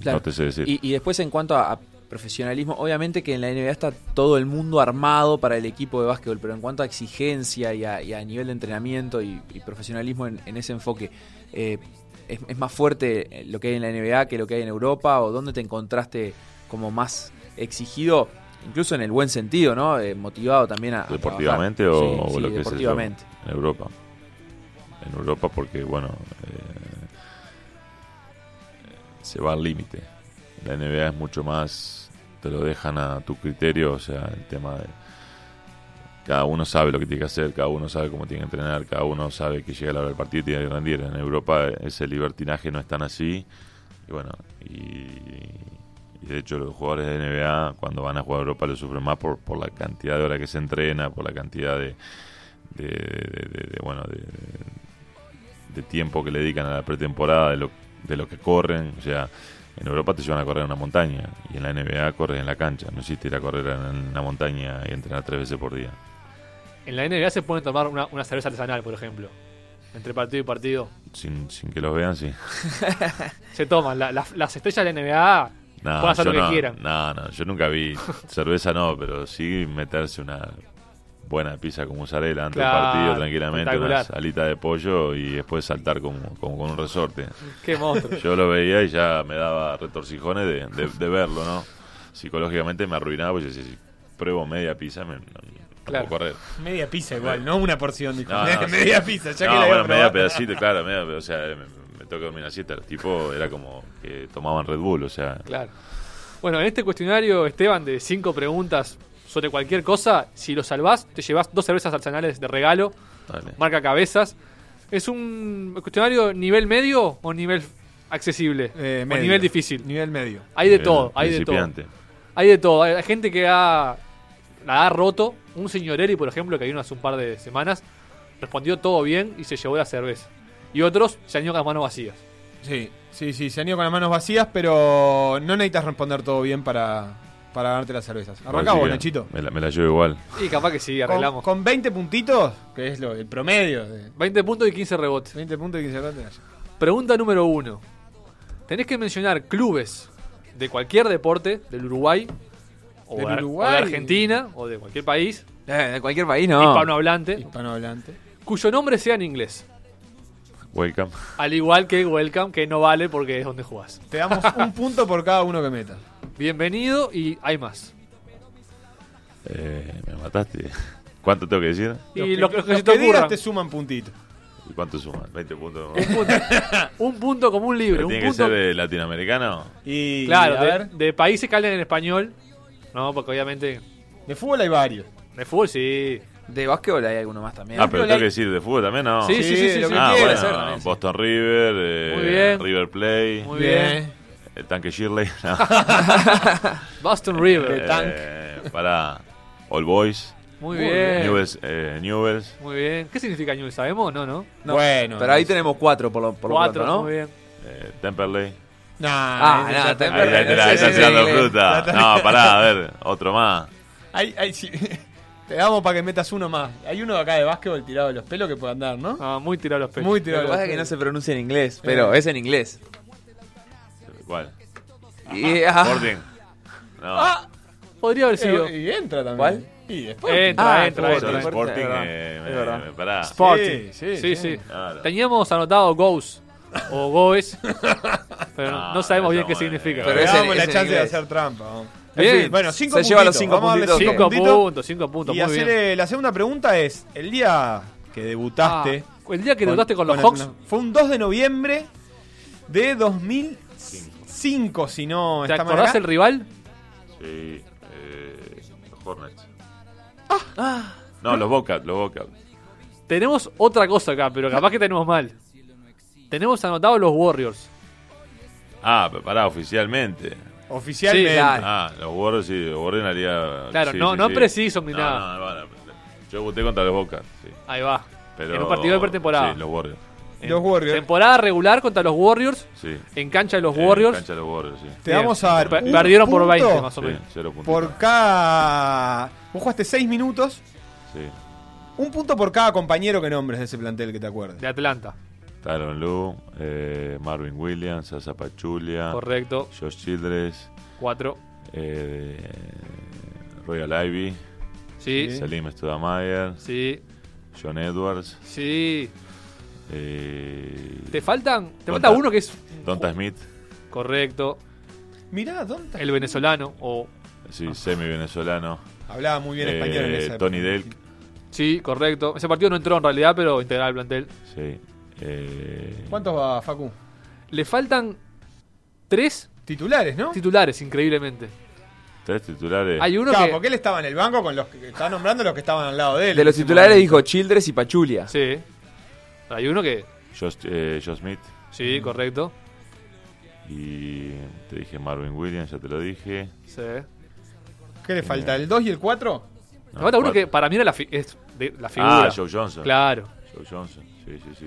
Claro. No te sé decir. Y, y después en cuanto a, a profesionalismo, obviamente que en la NBA está todo el mundo armado para el equipo de básquetbol, pero en cuanto a exigencia y a, y a nivel de entrenamiento y, y profesionalismo en, en ese enfoque, eh, es, es más fuerte lo que hay en la NBA que lo que hay en Europa? ¿O dónde te encontraste como más exigido, incluso en el buen sentido, ¿no? Eh, motivado también a... ¿Deportivamente o, Sí, o sí, lo que es deportivamente. En Europa. En Europa porque, bueno, eh, se va al límite. La NBA es mucho más, te lo dejan a tu criterio, o sea, el tema de... Cada uno sabe lo que tiene que hacer, cada uno sabe cómo tiene que entrenar, cada uno sabe que llega la hora del partido y tiene que rendir. En Europa ese libertinaje no es tan así. Y bueno, y, y de hecho los jugadores de NBA cuando van a jugar a Europa lo sufren más por, por la cantidad de horas que se entrena, por la cantidad de, de, de- de- de, bueno de, tiempo que le dedican a la pretemporada, de lo, de lo que corren. O sea, en Europa te llevan a correr en una montaña y en la NBA corres en la cancha. No existe ir a correr en una montaña y entrenar tres veces por día. En la NBA se pueden tomar una, una cerveza artesanal, por ejemplo. Entre partido y partido. Sin, sin que los vean, sí. Se toman. La- las- las estrellas de la NBA No, pueden hacer lo que no, quieran. No, no, yo nunca vi cerveza, no, pero sí meterse una buena pizza con mozzarella antes Claro, del partido, tranquilamente, una salita de pollo y después saltar como, como con un resorte. Qué monstruo. Yo lo veía y ya me daba retorcijones de, de- de verlo, ¿no? Psicológicamente me arruinaba, porque si, si pruebo media pizza, me, Claro. puedo correr. Media pizza igual, no una porción, dijo. No, no, media sí. pizza, ya no, que la bueno, media pedacito, claro, media, o sea, me, me toca dormir siesta. El tipo era como que tomaban Red Bull, o sea, Claro. Bueno, en este cuestionario, Esteban, de cinco preguntas sobre cualquier cosa, si lo salvás, te llevas dos cervezas artesanales de regalo, dale. marca cabezas. ¿Es un cuestionario nivel medio o nivel accesible? Eh, o nivel difícil. Nivel medio. Hay de Nivel todo, hay de todo. Hay de todo. Hay gente que ha, la ha roto. Un señor Eri, por ejemplo, que vino hace un par de semanas, respondió todo bien y se llevó la cerveza. Y otros se han ido con las manos vacías. Sí, sí, sí, se han ido con las manos vacías, pero no necesitas responder todo bien para, para ganarte las cervezas. Arrancamos, Así que Nachito. Me la, me la llevo igual. Y capaz que sí, Con, arreglamos. con 20 puntitos, que es lo, el promedio de 20 puntos y 15 rebotes. 20 puntos y 15 rebotes. Pregunta número uno. Tenés que mencionar clubes de cualquier deporte del Uruguay, o, Del de, Uruguay. o de Argentina, o de cualquier país, Eh, de cualquier país, no. hispanohablante, Hispanohablante. cuyo nombre sea en inglés. Welcome. Al igual que Welcome, que no vale porque es donde jugás. Te damos un punto por cada uno que metas. Bienvenido y hay más. Eh, me mataste. ¿Cuánto tengo que decir? Y Los lo, lo que los se te digas te suman puntitos. ¿Y cuánto suma? 20 puntos. Un punto, un punto como un libro. ¿Pero Un ¿Tiene que punto, ser de latinoamericano? Y, claro, a de, ver, de países que hablan en español. No, porque obviamente. de fútbol hay varios. De fútbol sí. De básquetbol hay alguno más también. Ah, pero tengo que decir de fútbol también, ¿no? Sí, sí, sí, sí, lo sí. que Ah, bueno, ser también, sí. Boston River, eh, Muy bien. River Play, Muy bien. El tanque Shirley. no. Boston River. Eh, Tank. Eh, para All Boys, Muy bien. Newells, eh, Newells. Muy bien. ¿Qué significa Newell? ¿Sabemos? No, no. No, Bueno, Pero ahí no tenemos cuatro por lo, por lo Cuatro, pronto, ¿no? muy bien. eh, Temperley. Nah, Ah, no, ya te- está- Ahí te la- sí, está sí, tirando fruta. No, pará, a ver, otro más. Ahí- ahí sí. Te damos para que metas uno más. Hay uno acá de básquetbol tirado de los pelos que puede andar, ¿no? Ah, muy tirado los pelos. Muy Lo tirado que de los pasa es que no se pronuncia en inglés, pero Eh. es en inglés. ¿Cuál? Y, ah, Sporting. No. Ah, Podría haber sido. eh, y entra también. ¿Cuál? Y después. Entra, Ah, entra, Sporting. entra. Solo Sporting, Sporting, es verdad, eh, es me- verdad. me- pará. Sporting. Sí, sí, sí. sí. Claro. Teníamos anotado Goes o Goes, pero Ah, no sabemos bien qué significa. Pero Le es en- damos la es chance de hacer trampa. vamos. Bien. En fin, bueno, cinco Se lleva los cinco Vamos a darle puntitos. cinco Cinco puntitos. puntos, cinco puntos, Y muy bien. hacerle, la segunda pregunta es: el día que debutaste. Ah, el día que debutaste con los el- Hawks, Fue un 2 de noviembre de 2005, si no ¿te está mal acordás acá. el rival? Sí, eh, los Hornets. ah, No, los Bobcats, los Bobcats. Tenemos otra cosa acá, pero capaz que tenemos mal. Tenemos anotados los Warriors. Ah, pero pará, oficialmente. Oficialmente. Sí, claro. Ah, los Warriors sí, los Warriors haría. Claro, sí, no- sí, no sí. preciso ni No, nada. no, bueno, yo voté contra los sí. Ahí va. Pero, En un partido de pretemporada. Sí, los Warriors. En Los Warriors. Temporada regular contra los Warriors, Sí. en cancha de los Warriors. cancha de los Warriors, sí. Te vamos a dar. Per- un perdieron por punto 20 más o Sí, menos. cero puntos. Por cada. Vos jugaste 6 minutos. Sí. Un punto por cada compañero que nombres de ese plantel que te acuerdes. De Atlanta. Tyron Lue, eh, Marvin Williams, Asa Pachulia, Correcto. Josh Childress, Cuatro. eh, Royal Ivy, Sí. Sí. Salim Studamayer, Sí. John Edwards, eh, Te faltan. Te Donta. falta uno que es. Donta Smith, Correcto. Mirá, ¿dónde está? El venezolano. O. sí, semi-venezolano, Hablaba muy bien español en eh, esa Tony época. Delk, Sí, correcto. Ese partido no entró en realidad, pero integral al plantel. sí. eh, ¿Cuántos va, Facu? Le faltan tres Titulares, ¿no? titulares, increíblemente. Tres titulares. Hay uno Claro, que. porque él estaba en el banco con los que estaba nombrando los que estaban al lado de él. de los titulares momento. dijo Childress y Pachulia. Sí. Hay uno que. Josh, eh, Josh Smith Sí, correcto. y te dije Marvin Williams, ya te lo dije. Sí. ¿Qué le falta? ¿El 2 y el 4? Me falta uno cuatro. que para mí era la, fi- es de- la figura. Ah, Joe Johnson. Claro. Joe Johnson, sí, sí, sí.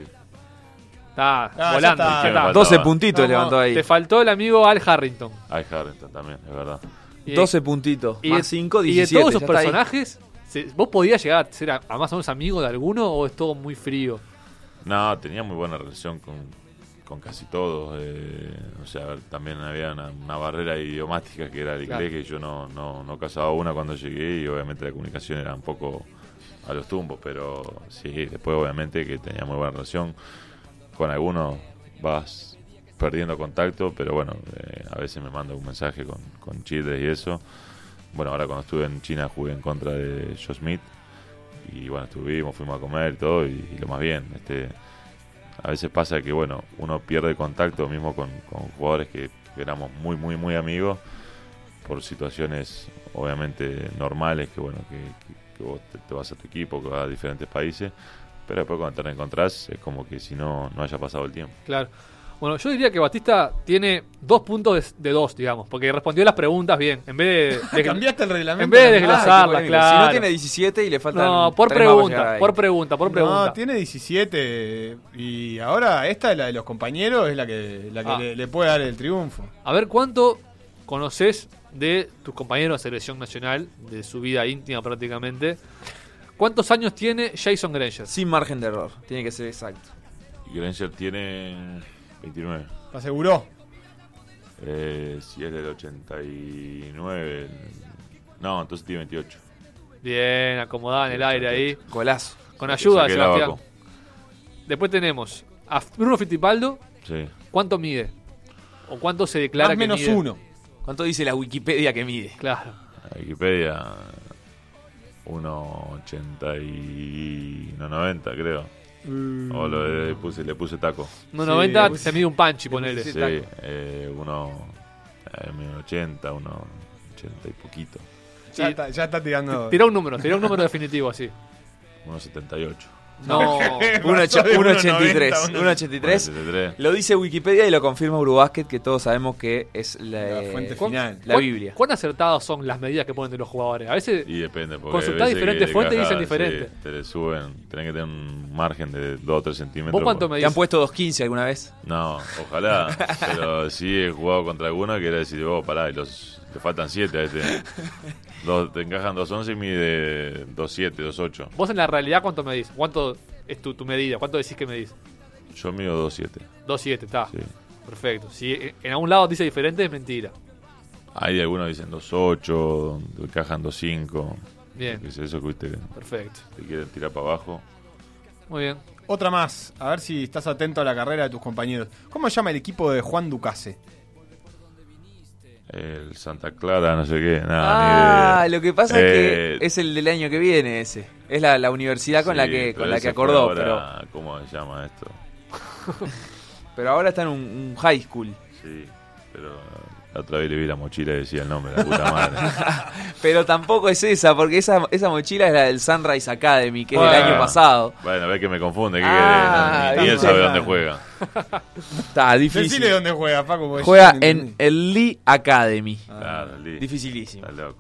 Está ya volando. está. ya ¿Qué me está. falta? 12 Faltaba. puntitos Vamos, levantó ahí. Te faltó el amigo Al Harrington. Ay, Harrington también, es verdad. Y- 12 puntitos. y más de- 5, Y 17. de todos esos ahí. personajes, se- ¿vos podías llegar a ser a, a más o menos amigo de alguno o es todo muy frío? No, tenía muy buena relación con, con casi todos. eh, o sea, también había una, una barrera idiomática que era el inglés, Claro. que yo no, no, no casaba una cuando llegué y obviamente la comunicación era un poco a los tumbos, pero sí, después obviamente que tenía muy buena relación. Con algunos vas perdiendo contacto, pero bueno, eh, a veces me manda un mensaje con, con Childress y eso. Bueno, ahora cuando estuve en China jugué en contra de Joe Smith y bueno, estuvimos, fuimos a comer y todo y, lo más bien. Este, a veces pasa que bueno, uno pierde contacto mismo con, jugadores que, éramos muy, muy, muy amigos por situaciones obviamente normales, que bueno, que, vos te, te vas a tu equipo, que vas a diferentes países, pero después cuando te reencontrás es como que si no, no haya pasado el tiempo. Claro. Bueno, yo diría que Batista tiene dos puntos de, de dos, digamos, porque respondió las preguntas bien. En vez de. de- Cambiaste el reglamento. En vez de Ah, desglosarla, Ah, claro. Si no tiene 17 y le faltan. no, por pregunta, por pregunta, por pregunta. No, tiene 17 y ahora esta es la de los compañeros, es la que, la que Ah. le, le puede dar el triunfo. A ver, ¿cuánto conoces de tus compañeros de selección nacional, de su vida íntima prácticamente? ¿Cuántos años tiene Jason Granger? Sin margen de error. Tiene que ser exacto. Y Granger tiene 29. ¿Lo aseguró? Eh, si es del 89. No, entonces tiene 28. Bien, acomodada en el aire ahí. Golazo. Con ayuda Sebastián. Después tenemos a Bruno Fittipaldo. Sí. ¿Cuánto mide? ¿O cuánto se declara Más que menos mide? uno. ¿Cuánto dice la Wikipedia que mide? Claro. La Wikipedia. 1.80 y. no 90, creo. O lo de- le puse, le puse taco. 1.90 pues- se mide un panchi, ponele. Sí, Sí, eh, uno. Eh, 1.80, 1.80 y poquito. Ya, Sí. está, ya está tirando. Tira un número, tira un número definitivo así. 1.78. No. Un ocho- Pasó de un 1.90 a 83. Un 83. 1.73. Lo dice Wikipedia y lo confirma Eurobasket, que todos sabemos que es la, La fuente ¿cuán- final. la ¿Cuán- Biblia. ¿Cuán acertadas son las medidas que ponen de los jugadores? A veces Y depende, porque Consultá hay veces diferentes fuentes y dicen diferente. sí, te le suben, tenés que tener un margen de 2 o 3 centímetros. ¿Vos cuánto me ¿Te han puesto 2.15 alguna vez? No, ojalá. pero sí he jugado contra alguno que era decir, vos, pará, y los, te faltan 7 a este. Dos, te encajan 2.11 y mide 2.7, 2.8. Vos en la realidad cuánto medís? ¿Cuánto es tu, tu medida? ¿Cuánto decís que medís? Yo mido 2.7. 2.7, está. Sí. Perfecto. Si en algún lado dice diferente, es mentira. Hay algunos que dicen 2.8, te encajan 2.5. Bien, Que es eso que viste, perfecto. te quieren tirar para abajo. Muy bien. Otra más, a ver si estás atento a la carrera de tus compañeros. ¿Cómo se llama el equipo de Juan Ducase? El Santa Clara, no sé qué, nada, Ah, lo que pasa Eh, es que es el del año que viene ese. Es la, la universidad con la que pero con la que acordó, ahora- ¿Cómo se llama esto? pero, pero ahora está en un, un high school. Sí, pero la otra vez le vi la mochila y decía el nombre, la puta madre. Pero tampoco es esa, porque esa, esa mochila es la del Sunrise Academy, que es del año pasado. bueno, ve que me confunde, ¿qué Ah? Ni- Ni, él sabe dónde juega. Está difícil. Decile dónde juega, Paco. Juega no en el Lee Academy. Claro, li- Dificilísimo. Está loco.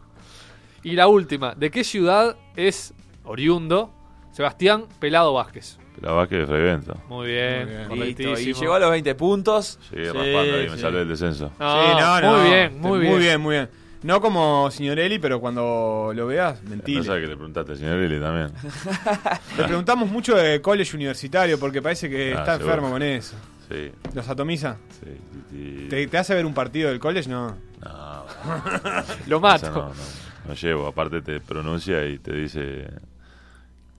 Y la última, ¿de qué ciudad es oriundo Sebastián Pelado Vázquez? La Vázquez de Frevento. Muy bien, Muy bien. Listo, correctísimo. y llegó a los 20 puntos. Llegué Sí, raspando ahí, me sí. salvé del descenso. No, Sí, no, no. Muy bien, muy bien. Muy bien, muy bien. No como Signorelli, pero cuando lo veas, No mentira. sabe que le preguntaste al señor Lili también. Le preguntamos mucho de college universitario porque parece que Ah, está seguro. enfermo con eso. Sí, ¿Los atomiza? sí. sí. ¿Te, te hace ver un partido del college? No. No, Lo mato. no, no, no llevo. Aparte te pronuncia y te dice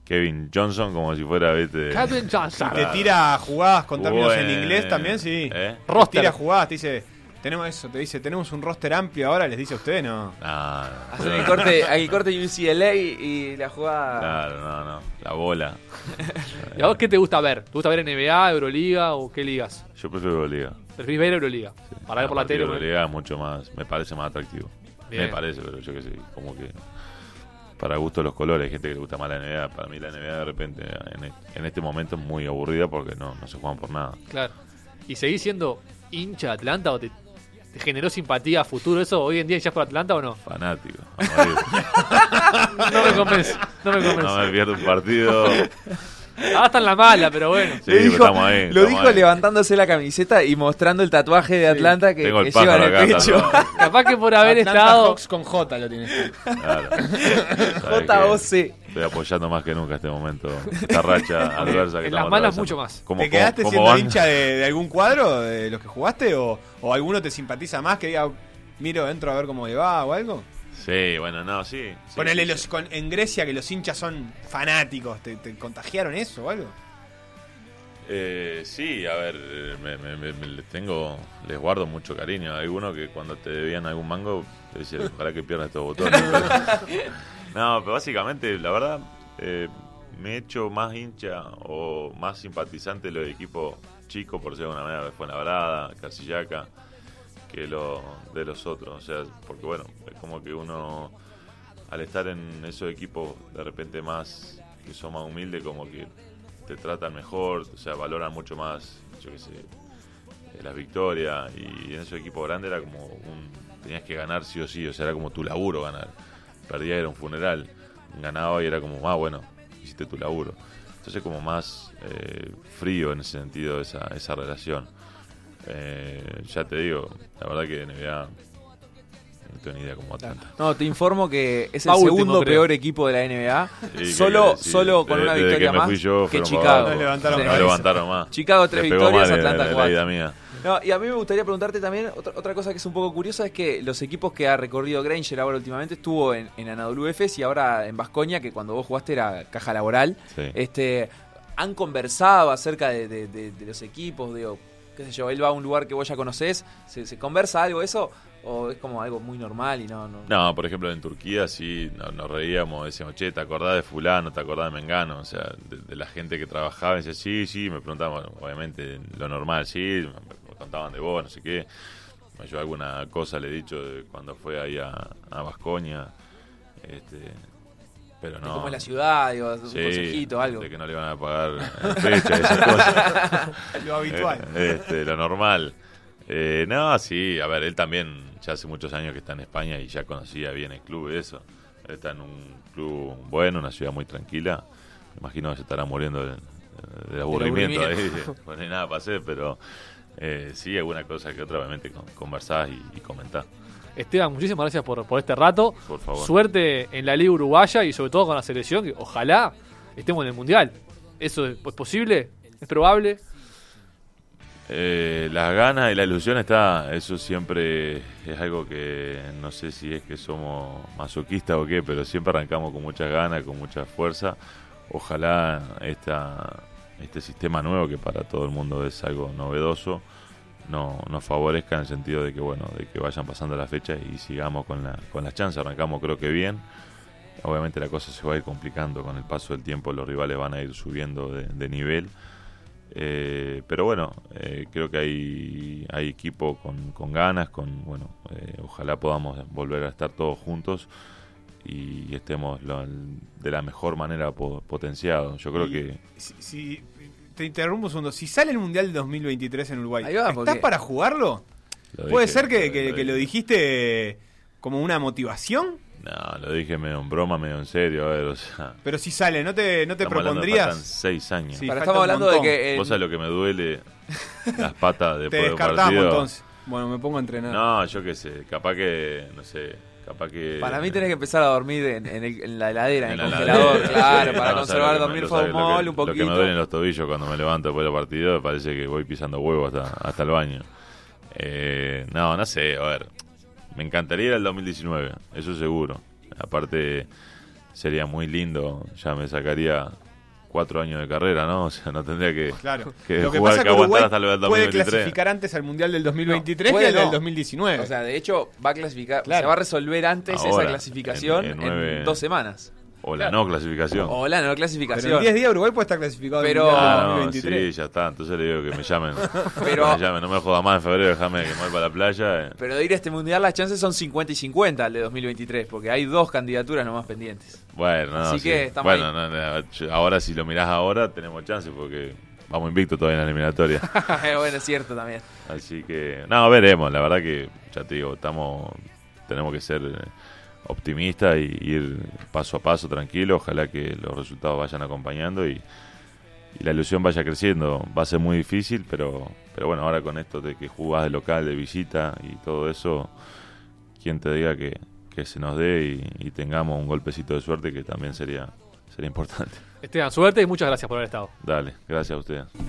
Kevin Johnson como si fuera, viste... Calvin Johnson. Te tira jugadas con términos en en- inglés también, sí. ¿Eh? Te Roster. tira jugadas, te dice, tenemos eso, te dice, tenemos un roster amplio ahora, les dice a usted, no. No, no. Hacen el corte, el corte UCLA y la jugada. Claro, no, no. La bola. ¿Y a vos qué te gusta ver? ¿Te gusta ver NBA, Euroliga o qué ligas? Yo prefiero Liga. Preferís ver Euroliga. Para ver por la tele. La ¿no? Liga es mucho más, me parece más atractivo. Bien. Me parece, pero yo qué sé, como que para gusto los colores, hay gente que le gusta más la NBA. Para mí la NBA de repente en, e- en este momento es muy aburrida porque no, no se juegan por nada. Claro. ¿Y seguís siendo hincha de Atlanta o te, te generó simpatía a futuro eso? ¿Hoy en día hinchás por Atlanta o no? Fanático. No me convence. No me no convence. me pierdo un partido. Ah, está en la mala, pero bueno. Sí, pero dijo- estamos ahí. lo estamos dijo ahí. levantándose la camiseta y mostrando el tatuaje de Atlanta que, Tengo el que lleva en el acá. pecho. Capaz que por haber Atlanta estado. Hawks con J lo tienes. Claro. JOC. que Estoy apoyando más que nunca este momento. Esta racha adversa que En las malas mucho más. ¿Cómo- ¿Te quedaste cómo- siendo van? hincha de, de algún cuadro de los que jugaste o, o alguno te simpatiza más que diga, miro dentro a ver cómo le va o algo? Sí, bueno, no, sí. sí, Ponele sí, los, sí. con- en Grecia que los hinchas son fanáticos, ¿te, te contagiaron eso o algo? Eh, sí, a ver, eh, me, me- me- me- les tengo, les guardo mucho cariño. Hay algunos que cuando te debían algún mango te decían, ojalá que pierdas estos botones. no, pero básicamente, la verdad, eh, me he hecho más hincha o más simpatizante de los equipos chicos, por decirlo de alguna manera, Fuenlabrada, Casillaca, que lo, de los otros. O sea, porque bueno, es como que uno, al estar en esos equipos de repente más, que son más humildes, como que te tratan mejor, o sea, valoran mucho más, yo qué sé, eh, las victorias, y en ese equipo grande era como un, tenías que ganar sí o sí, o sea, era como tu laburo ganar. Perdía era un funeral, ganaba y era como, ah, bueno, hiciste tu laburo. Entonces como más eh, frío en ese sentido esa, esa relación. Eh, ya te digo, la verdad que NBA no tengo ni idea cómo Atlanta. No, te informo que es el último, segundo creo. peor equipo de la NBA. Sí, ¿qué solo solo con Desde- una desde victoria que más fui yo, que Chicago. No levantaron. No más. Chicago tres victorias, Atlanta cuatro. No, y a mí me gustaría preguntarte también otra, otra cosa que es un poco curiosa es que los equipos que ha recorrido Granger ahora últimamente estuvo en, en Anadolu Efes y ahora en Vascoña, que cuando vos jugaste era caja laboral. Sí. Este, han conversado acerca de, de- de- de los equipos, digo, qué sé yo, él va a un lugar que vos ya conocés, ¿se, se conversa algo eso? ¿O es como algo muy normal y no...? no... Por ejemplo, en Turquía sí no- nos reíamos, decíamos, che, ¿te acordás de fulano? ¿Te acordás de Mengano? O sea, de, de la gente que trabajaba, decía, sí, sí, me preguntaban, obviamente, lo normal, sí, me, me contaban de vos, no sé qué. Yo alguna cosa le he dicho de cuando fue ahí a, a Vascoña, este, pero no. cómo es la ciudad, digo, un Sí, consejito, algo. De que no le iban a pagar en fecha, esas cosas. Lo habitual. Eh, este, lo normal. Eh, no, sí, a ver, él también ya hace muchos años que está en España y ya conocía bien el club y eso. Él está en un club bueno, una ciudad muy tranquila. Me imagino que se estará muriendo de, de aburrimiento ahí, pues no hay nada para hacer, pero eh, sí, alguna cosa que otra, obviamente, con- conversás y, y comentás, Esteban, muchísimas gracias por, por este rato. por favor. Suerte en la Liga Uruguaya y sobre todo con la selección, que ojalá estemos en el Mundial. ¿Eso es es posible? ¿Es probable? Eh, las ganas y la ilusión está, eso siempre es algo que no sé si es que somos masoquistas o qué, pero siempre arrancamos con muchas ganas, con mucha fuerza. Ojalá esta, este sistema nuevo, que para todo el mundo es algo novedoso, no, nos favorezca en el sentido de que bueno, de que vayan pasando las fechas y sigamos con la, con las chances. Arrancamos creo que bien. Obviamente la cosa se va a ir complicando con el paso del tiempo, los rivales van a ir subiendo de, de nivel. Eh, pero bueno, eh, creo que hay, hay equipo con, con ganas, con bueno, eh, ojalá podamos volver a estar todos juntos y estemos lo- de la mejor manera po- potenciados. Yo creo Y- que Si, si- te interrumpo un segundo. Si sale el Mundial del 2023 en Uruguay, va, ¿estás porque- para jugarlo? lo ¿Puede dije- ser que, que- que lo dijiste como una motivación? No, lo dije medio en broma, medio en serio. A ver, o sea, Pero si sale, ¿no te, no te de propondrías? faltan seis años. Sí, Pero falta estamos hablando de que... en- Vos sabés lo que me duele las patas Te después de un descartamos partido. entonces. Bueno, me pongo a entrenar. No, yo qué sé, capaz que, no sé, capaz que... Para mí tenés que empezar a dormir en, en el- en la heladera, en, En el la congelador, heladera, claro, sí, para no, conservar lo que dormir lo lo formol un Lo poquito. que me duelen los tobillos cuando me levanto después de los partidos, parece que voy pisando huevos hasta, hasta el baño. Eh, no, no sé, a ver, me encantaría ir al 2019, eso seguro. Aparte, sería muy lindo, ya me sacaría cuatro años de carrera, ¿no? O sea, no tendría que, Claro. que Lo que jugar, pasa que aguantar hasta el puede 2023. clasificar antes al Mundial del 2023 No, que al puede del no. 2019. O sea, de hecho, va a clasificar, Claro. se va a resolver antes Ahora, esa clasificación en- en, en nueve- dos semanas. O la no clasificación. O la no Pero clasificación. en 10 días Uruguay puede estar clasificado Pero- Ah, no, 2023. sí, ya está. Entonces le digo que me llamen. Pero- Que me llamen. No me jodas más en febrero, déjame que me voy para la playa. eh. Pero de ir a este mundial las chances son 50 y 50 al de 2023, porque hay dos candidaturas nomás pendientes. Bueno, no, Así sí. que estamos bueno, ahí. no, no, ahora si lo mirás ahora tenemos chance porque vamos invicto todavía en la eliminatoria. bueno, es cierto también. Así que, no, veremos. La verdad que, ya te digo, estamos, tenemos que ser eh, optimistas y ir paso a paso tranquilo. Ojalá que los resultados vayan acompañando y, y la ilusión vaya creciendo. Va a ser muy difícil, pero, pero bueno, ahora con esto de que jugás de local, de visita y todo eso, quien te diga que, que se nos dé y, y tengamos un golpecito de suerte que también sería, sería importante. Esteban, suerte y muchas gracias por haber estado. Dale, gracias a ustedes.